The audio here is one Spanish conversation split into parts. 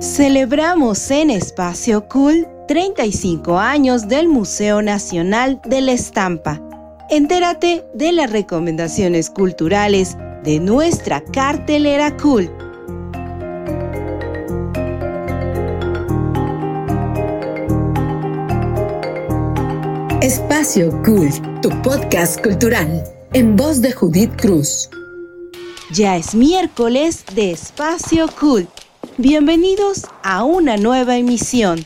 Celebramos en Espacio Cool 35 años del Museo Nacional de la Estampa. Entérate de las recomendaciones culturales de nuestra cartelera Cool. Espacio Cool, tu podcast cultural, en voz de Judith Cruz. Ya es miércoles de Espacio Cool Bienvenidos a una nueva emisión.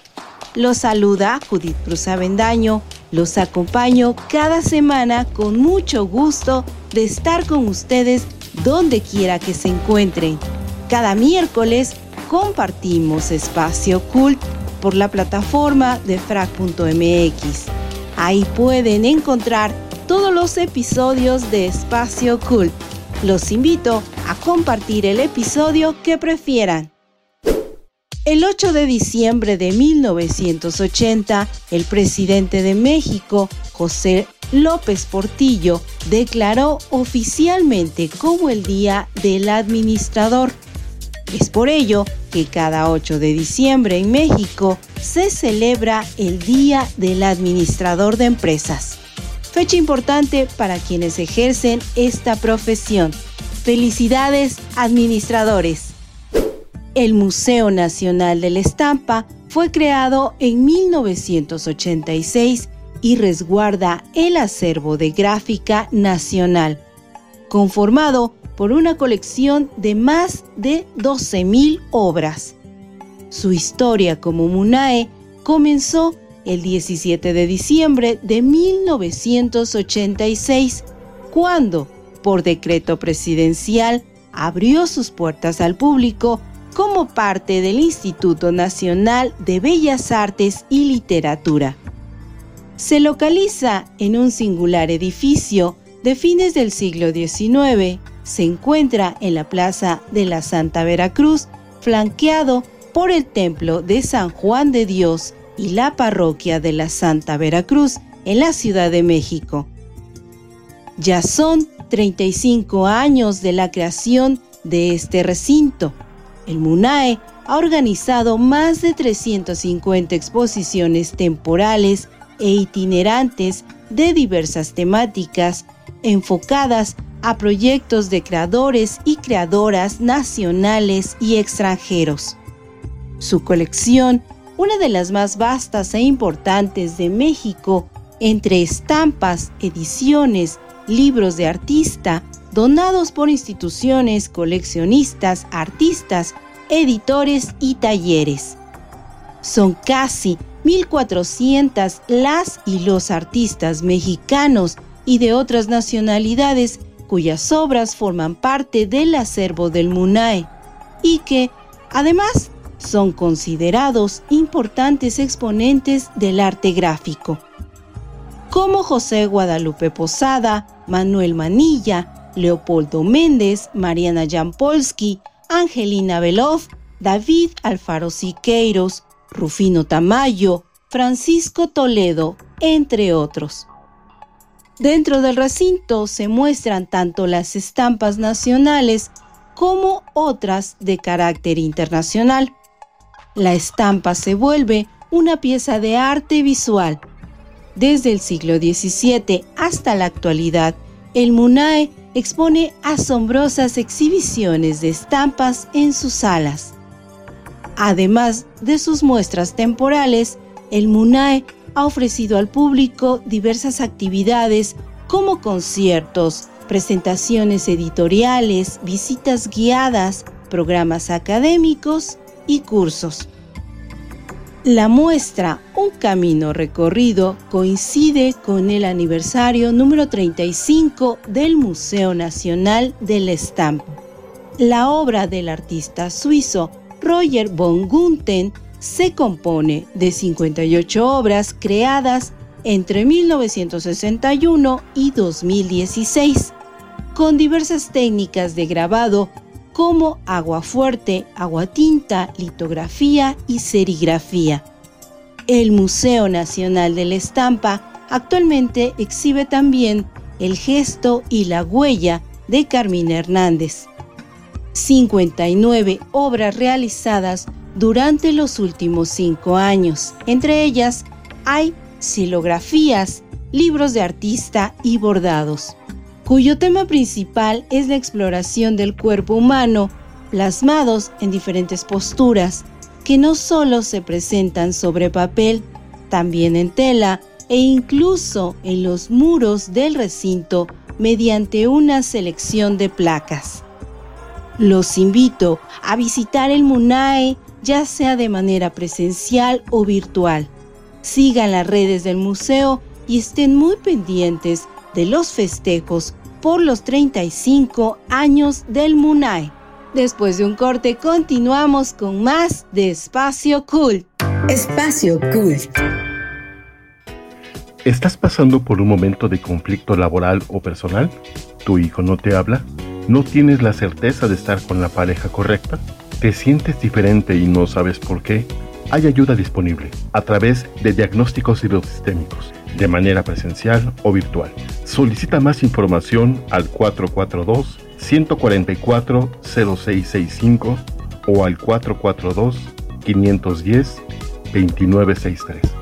Los saluda Judith Cruz Avendaño. Los acompaño cada semana con mucho gusto de estar con ustedes donde quiera que se encuentren. Cada miércoles compartimos espacio cult por la plataforma de frac.mx. Ahí pueden encontrar todos los episodios de Espacio Cult. Los invito a compartir el episodio que prefieran. El 8 de diciembre de 1980, el presidente de México, José López Portillo, declaró oficialmente como el Día del Administrador. Es por ello que cada 8 de diciembre en México se celebra el Día del Administrador de Empresas. Fecha importante para quienes ejercen esta profesión. Felicidades, administradores. El Museo Nacional de la Estampa fue creado en 1986 y resguarda el acervo de gráfica nacional, conformado por una colección de más de 12.000 obras. Su historia como MUNAE comenzó el 17 de diciembre de 1986, cuando, por decreto presidencial, abrió sus puertas al público como parte del Instituto Nacional de Bellas Artes y Literatura. Se localiza en un singular edificio de fines del siglo XIX. Se encuentra en la Plaza de la Santa Veracruz, flanqueado por el Templo de San Juan de Dios y la Parroquia de la Santa Veracruz en la Ciudad de México. Ya son 35 años de la creación de este recinto el MUNAE ha organizado más de 350 exposiciones temporales e itinerantes de diversas temáticas enfocadas a proyectos de creadores y creadoras nacionales y extranjeros. Su colección, una de las más vastas e importantes de México, entre estampas, ediciones, libros de artista, donados por instituciones, coleccionistas, artistas, editores y talleres. Son casi 1.400 las y los artistas mexicanos y de otras nacionalidades cuyas obras forman parte del acervo del MUNAE y que, además, son considerados importantes exponentes del arte gráfico, como José Guadalupe Posada, Manuel Manilla, Leopoldo Méndez, Mariana Jampolsky, Angelina Belov, David Alfaro Siqueiros, Rufino Tamayo, Francisco Toledo, entre otros. Dentro del recinto se muestran tanto las estampas nacionales como otras de carácter internacional. La estampa se vuelve una pieza de arte visual. Desde el siglo XVII hasta la actualidad, el MUNAE expone asombrosas exhibiciones de estampas en sus salas. Además de sus muestras temporales, el MUNAE ha ofrecido al público diversas actividades como conciertos, presentaciones editoriales, visitas guiadas, programas académicos y cursos. La muestra Un Camino Recorrido coincide con el aniversario número 35 del Museo Nacional del Estampo. La obra del artista suizo Roger von Gunthen se compone de 58 obras creadas entre 1961 y 2016, con diversas técnicas de grabado como agua fuerte, agua tinta, litografía y serigrafía. El Museo Nacional de la Estampa actualmente exhibe también el gesto y la huella de Carmina Hernández. 59 obras realizadas durante los últimos cinco años. Entre ellas hay silografías, libros de artista y bordados, cuyo tema principal es la exploración del cuerpo humano, plasmados en diferentes posturas, que no solo se presentan sobre papel, también en tela e incluso en los muros del recinto mediante una selección de placas. Los invito a visitar el MUNAE ya sea de manera presencial o virtual. Sigan las redes del museo y estén muy pendientes de los festejos por los 35 años del MUNAE. Después de un corte continuamos con más de Espacio Cult. Espacio Cult. ¿Estás pasando por un momento de conflicto laboral o personal? ¿Tu hijo no te habla? ¿No tienes la certeza de estar con la pareja correcta? ¿Te sientes diferente y no sabes por qué? Hay ayuda disponible a través de diagnósticos hidrosistémicos, de manera presencial o virtual. Solicita más información al 442 144 0665 o al 442 510 2963.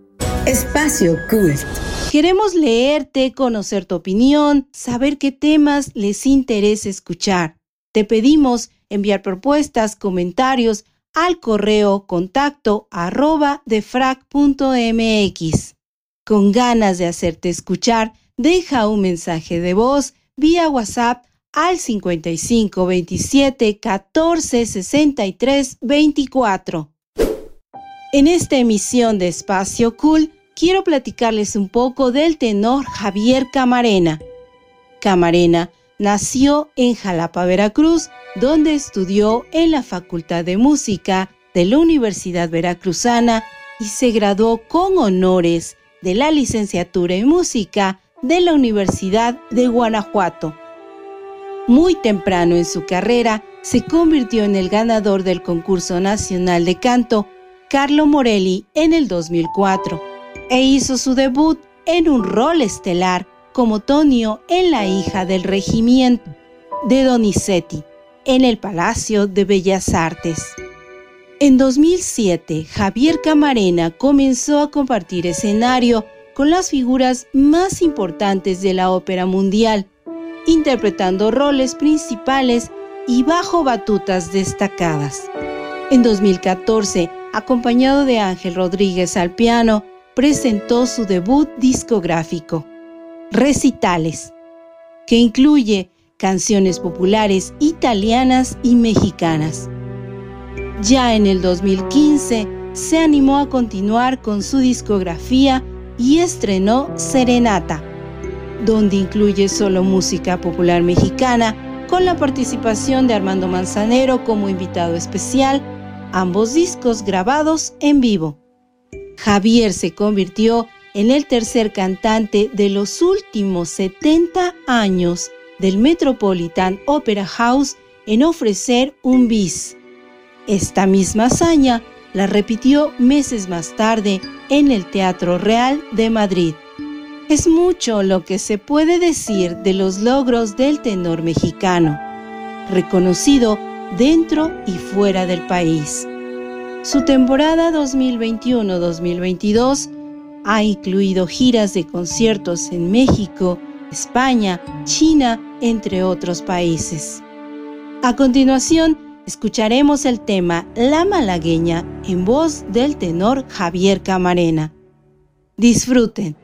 Espacio Cult. Queremos leerte, conocer tu opinión, saber qué temas les interesa escuchar. Te pedimos enviar propuestas, comentarios al correo contacto arroba defrac.mx. Con ganas de hacerte escuchar, deja un mensaje de voz vía WhatsApp al 55 27 14 63 24. En esta emisión de Espacio Cool, quiero platicarles un poco del tenor Javier Camarena. Camarena nació en Jalapa, Veracruz, donde estudió en la Facultad de Música de la Universidad Veracruzana y se graduó con honores de la licenciatura en música de la Universidad de Guanajuato. Muy temprano en su carrera, se convirtió en el ganador del concurso nacional de canto Carlo Morelli en el 2004 e hizo su debut en un rol estelar como Tonio en La hija del regimiento de Donizetti en el Palacio de Bellas Artes. En 2007, Javier Camarena comenzó a compartir escenario con las figuras más importantes de la ópera mundial, interpretando roles principales y bajo batutas destacadas. En 2014, acompañado de Ángel Rodríguez al piano, presentó su debut discográfico, Recitales, que incluye canciones populares italianas y mexicanas. Ya en el 2015 se animó a continuar con su discografía y estrenó Serenata, donde incluye solo música popular mexicana con la participación de Armando Manzanero como invitado especial, ambos discos grabados en vivo. Javier se convirtió en el tercer cantante de los últimos 70 años del Metropolitan Opera House en ofrecer un bis. Esta misma hazaña la repitió meses más tarde en el Teatro Real de Madrid. Es mucho lo que se puede decir de los logros del tenor mexicano, reconocido dentro y fuera del país. Su temporada 2021-2022 ha incluido giras de conciertos en México, España, China, entre otros países. A continuación, escucharemos el tema La Malagueña en voz del tenor Javier Camarena. Disfruten.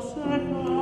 se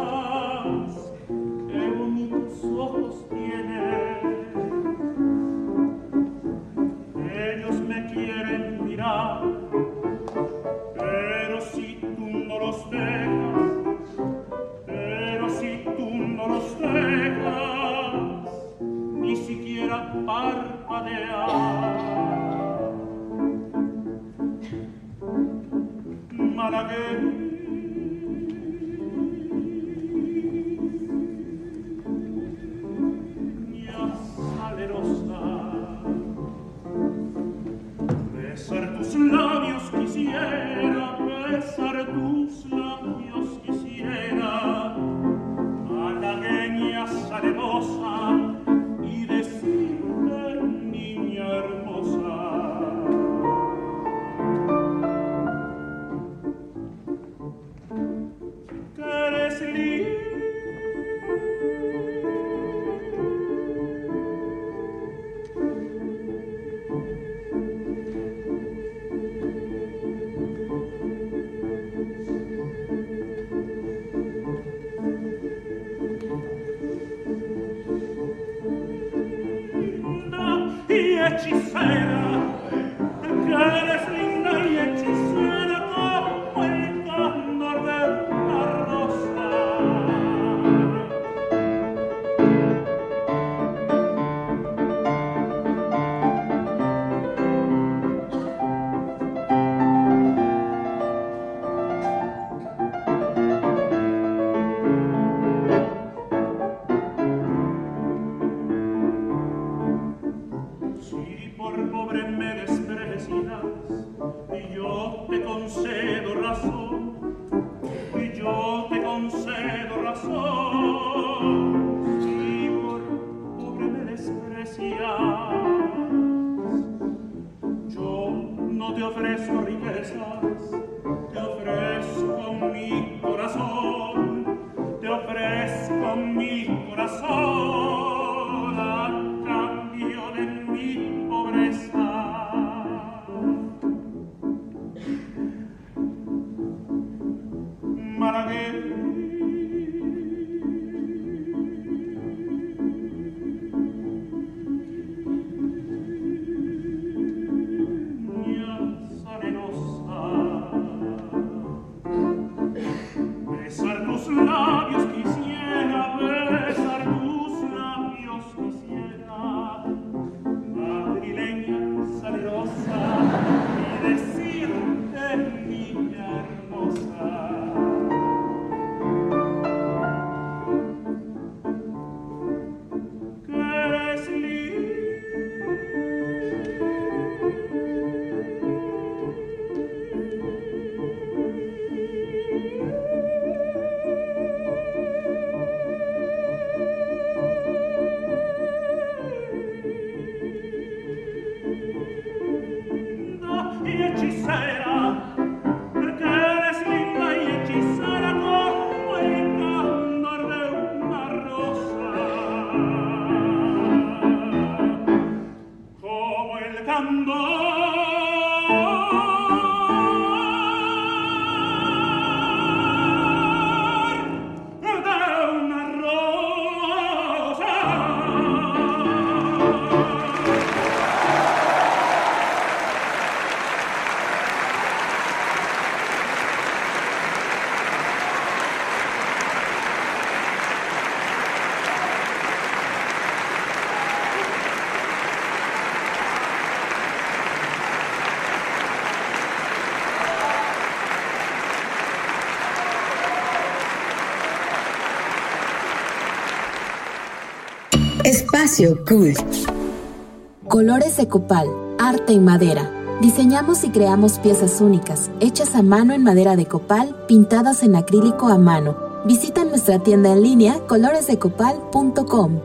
Colores de copal, arte y madera. Diseñamos y creamos piezas únicas, hechas a mano en madera de copal, pintadas en acrílico a mano. Visita nuestra tienda en línea coloresdecopal.com.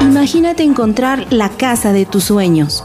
Imagínate encontrar la casa de tus sueños.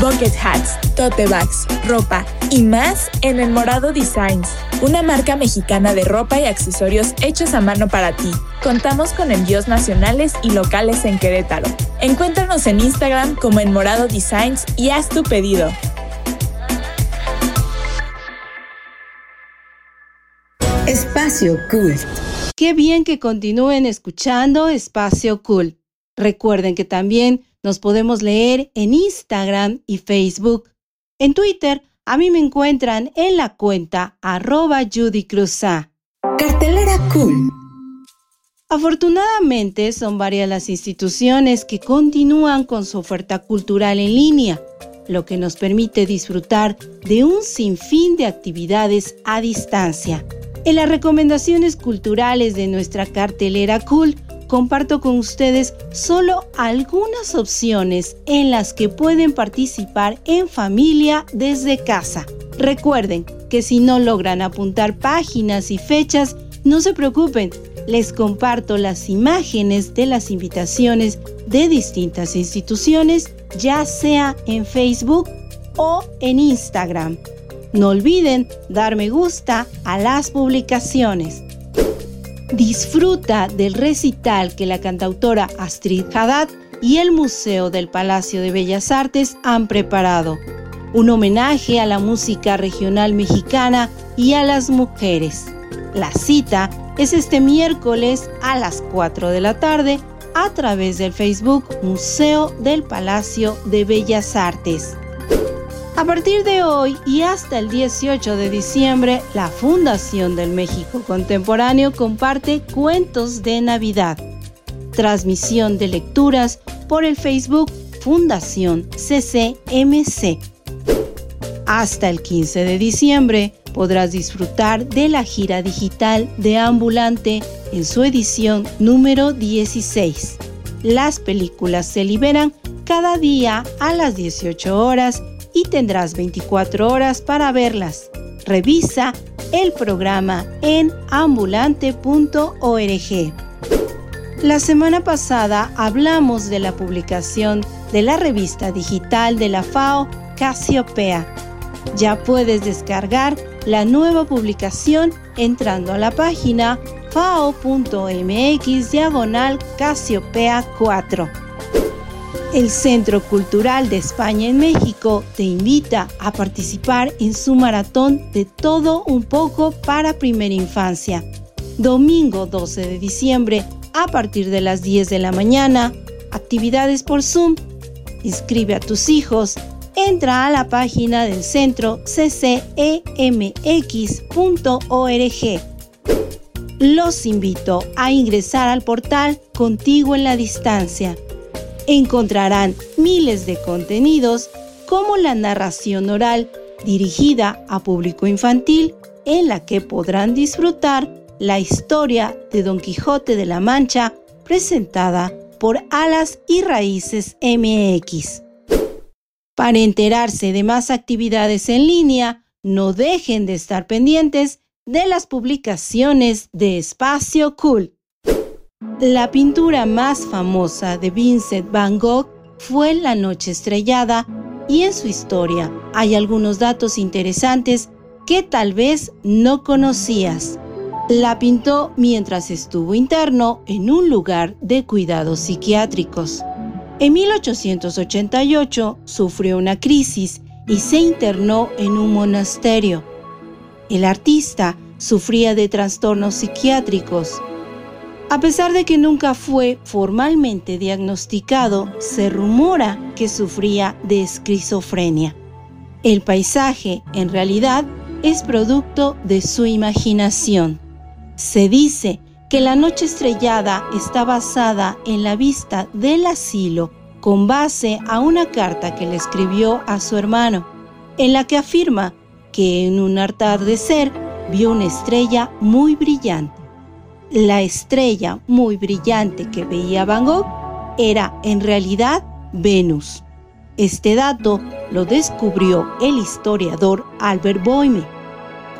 Bucket hats, tote bags, ropa y más en El Morado Designs, una marca mexicana de ropa y accesorios hechos a mano para ti. Contamos con envíos nacionales y locales en Querétaro. Encuéntranos en Instagram como El Morado Designs y haz tu pedido. Espacio Cult. Qué bien que continúen escuchando Espacio Cool. Recuerden que también nos podemos leer en Instagram y Facebook. En Twitter, a mí me encuentran en la cuenta arroba Judy. Cartelera Cool. Afortunadamente, son varias las instituciones que continúan con su oferta cultural en línea, lo que nos permite disfrutar de un sinfín de actividades a distancia. En las recomendaciones culturales de nuestra cartelera Cool, comparto con ustedes solo algunas opciones en las que pueden participar en familia desde casa. Recuerden que si no logran apuntar páginas y fechas, no se preocupen, les comparto las imágenes de las invitaciones de distintas instituciones, ya sea en Facebook o en Instagram. No olviden dar me gusta a las publicaciones. Disfruta del recital que la cantautora Astrid Haddad y el Museo del Palacio de Bellas Artes han preparado. Un homenaje a la música regional mexicana y a las mujeres. La cita es este miércoles a las 4 de la tarde a través del Facebook Museo del Palacio de Bellas Artes. A partir de hoy y hasta el 18 de diciembre, la Fundación del México Contemporáneo comparte cuentos de Navidad. Transmisión de lecturas por el Facebook Fundación CCMC. Hasta el 15 de diciembre podrás disfrutar de la gira digital de Ambulante en su edición número 16. Las películas se liberan cada día a las 18 horas y tendrás 24 horas para verlas. Revisa el programa en ambulante.org. La semana pasada hablamos de la publicación de la revista digital de la FAO Casiopea. Ya puedes descargar la nueva publicación entrando a la página fao.mx diagonal Casiopea 4. El Centro Cultural de España en México te invita a participar en su maratón de todo un poco para primera infancia. Domingo 12 de diciembre a partir de las 10 de la mañana, actividades por Zoom. Inscribe a tus hijos, entra a la página del centro ccemx.org. Los invito a ingresar al portal Contigo en la Distancia encontrarán miles de contenidos como la narración oral dirigida a público infantil en la que podrán disfrutar la historia de Don Quijote de la Mancha presentada por Alas y Raíces MX. Para enterarse de más actividades en línea, no dejen de estar pendientes de las publicaciones de Espacio Cool. La pintura más famosa de Vincent van Gogh fue La Noche Estrellada y en su historia hay algunos datos interesantes que tal vez no conocías. La pintó mientras estuvo interno en un lugar de cuidados psiquiátricos. En 1888 sufrió una crisis y se internó en un monasterio. El artista sufría de trastornos psiquiátricos a pesar de que nunca fue formalmente diagnosticado, se rumora que sufría de esquizofrenia. El paisaje, en realidad, es producto de su imaginación. Se dice que la noche estrellada está basada en la vista del asilo con base a una carta que le escribió a su hermano, en la que afirma que en un atardecer vio una estrella muy brillante. La estrella muy brillante que veía Van Gogh era en realidad Venus. Este dato lo descubrió el historiador Albert Boime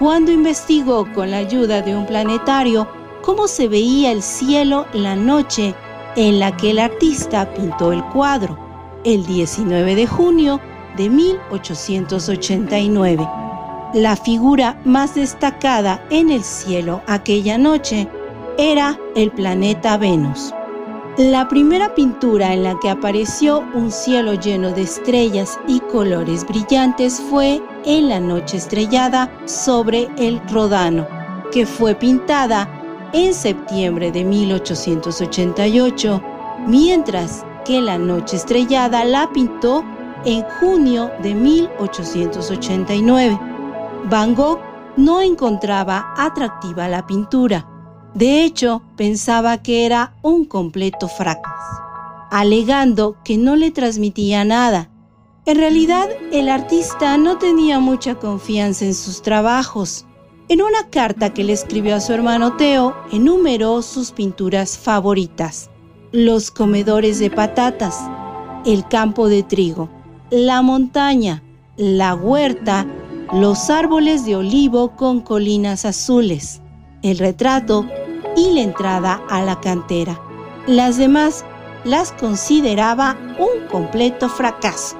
cuando investigó con la ayuda de un planetario cómo se veía el cielo la noche en la que el artista pintó el cuadro, el 19 de junio de 1889. La figura más destacada en el cielo aquella noche era el planeta Venus. La primera pintura en la que apareció un cielo lleno de estrellas y colores brillantes fue En la noche estrellada sobre el Rodano, que fue pintada en septiembre de 1888, mientras que La noche estrellada la pintó en junio de 1889. Van Gogh no encontraba atractiva la pintura de hecho, pensaba que era un completo fracaso, alegando que no le transmitía nada. En realidad, el artista no tenía mucha confianza en sus trabajos. En una carta que le escribió a su hermano Teo, enumeró sus pinturas favoritas. Los comedores de patatas, el campo de trigo, la montaña, la huerta, los árboles de olivo con colinas azules, el retrato y la entrada a la cantera. Las demás las consideraba un completo fracaso.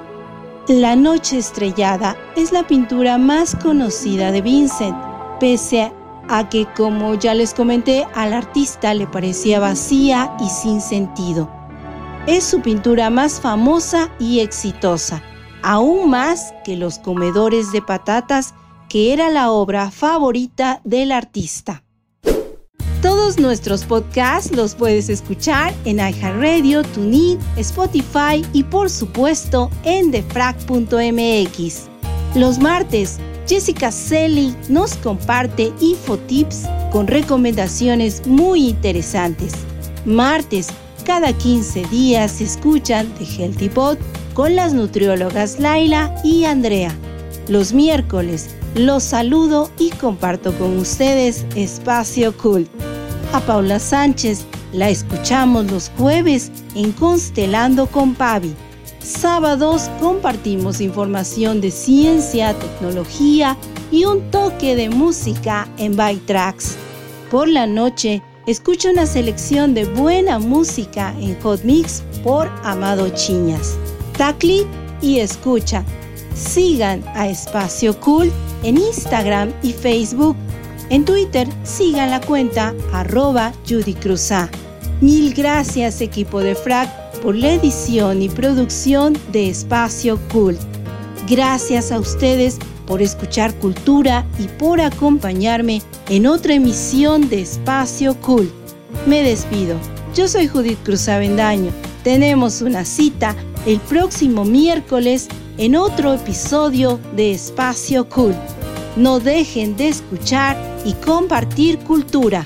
La Noche Estrellada es la pintura más conocida de Vincent, pese a que, como ya les comenté, al artista le parecía vacía y sin sentido. Es su pintura más famosa y exitosa, aún más que Los Comedores de Patatas, que era la obra favorita del artista. Todos nuestros podcasts los puedes escuchar en iHeartRadio, TuneIn, Spotify y por supuesto en defrag.mx. Los martes, Jessica Selly nos comparte infotips con recomendaciones muy interesantes. Martes, cada 15 días se escuchan The Healthy Pod con las nutriólogas Laila y Andrea. Los miércoles, los saludo y comparto con ustedes Espacio Cult. A Paula Sánchez la escuchamos los jueves en Constelando con Pavi. Sábados compartimos información de ciencia, tecnología y un toque de música en By Tracks. Por la noche, escucha una selección de buena música en Hot Mix por Amado Chiñas. Tacli y escucha. Sigan a Espacio Cool en Instagram y Facebook en Twitter sigan la cuenta arroba Judy Mil gracias equipo de FRAC por la edición y producción de Espacio Cult. Gracias a ustedes por escuchar Cultura y por acompañarme en otra emisión de Espacio Cult. Me despido. Yo soy Judith Cruz Avendaño. Tenemos una cita el próximo miércoles en otro episodio de Espacio Cult. No dejen de escuchar y compartir cultura.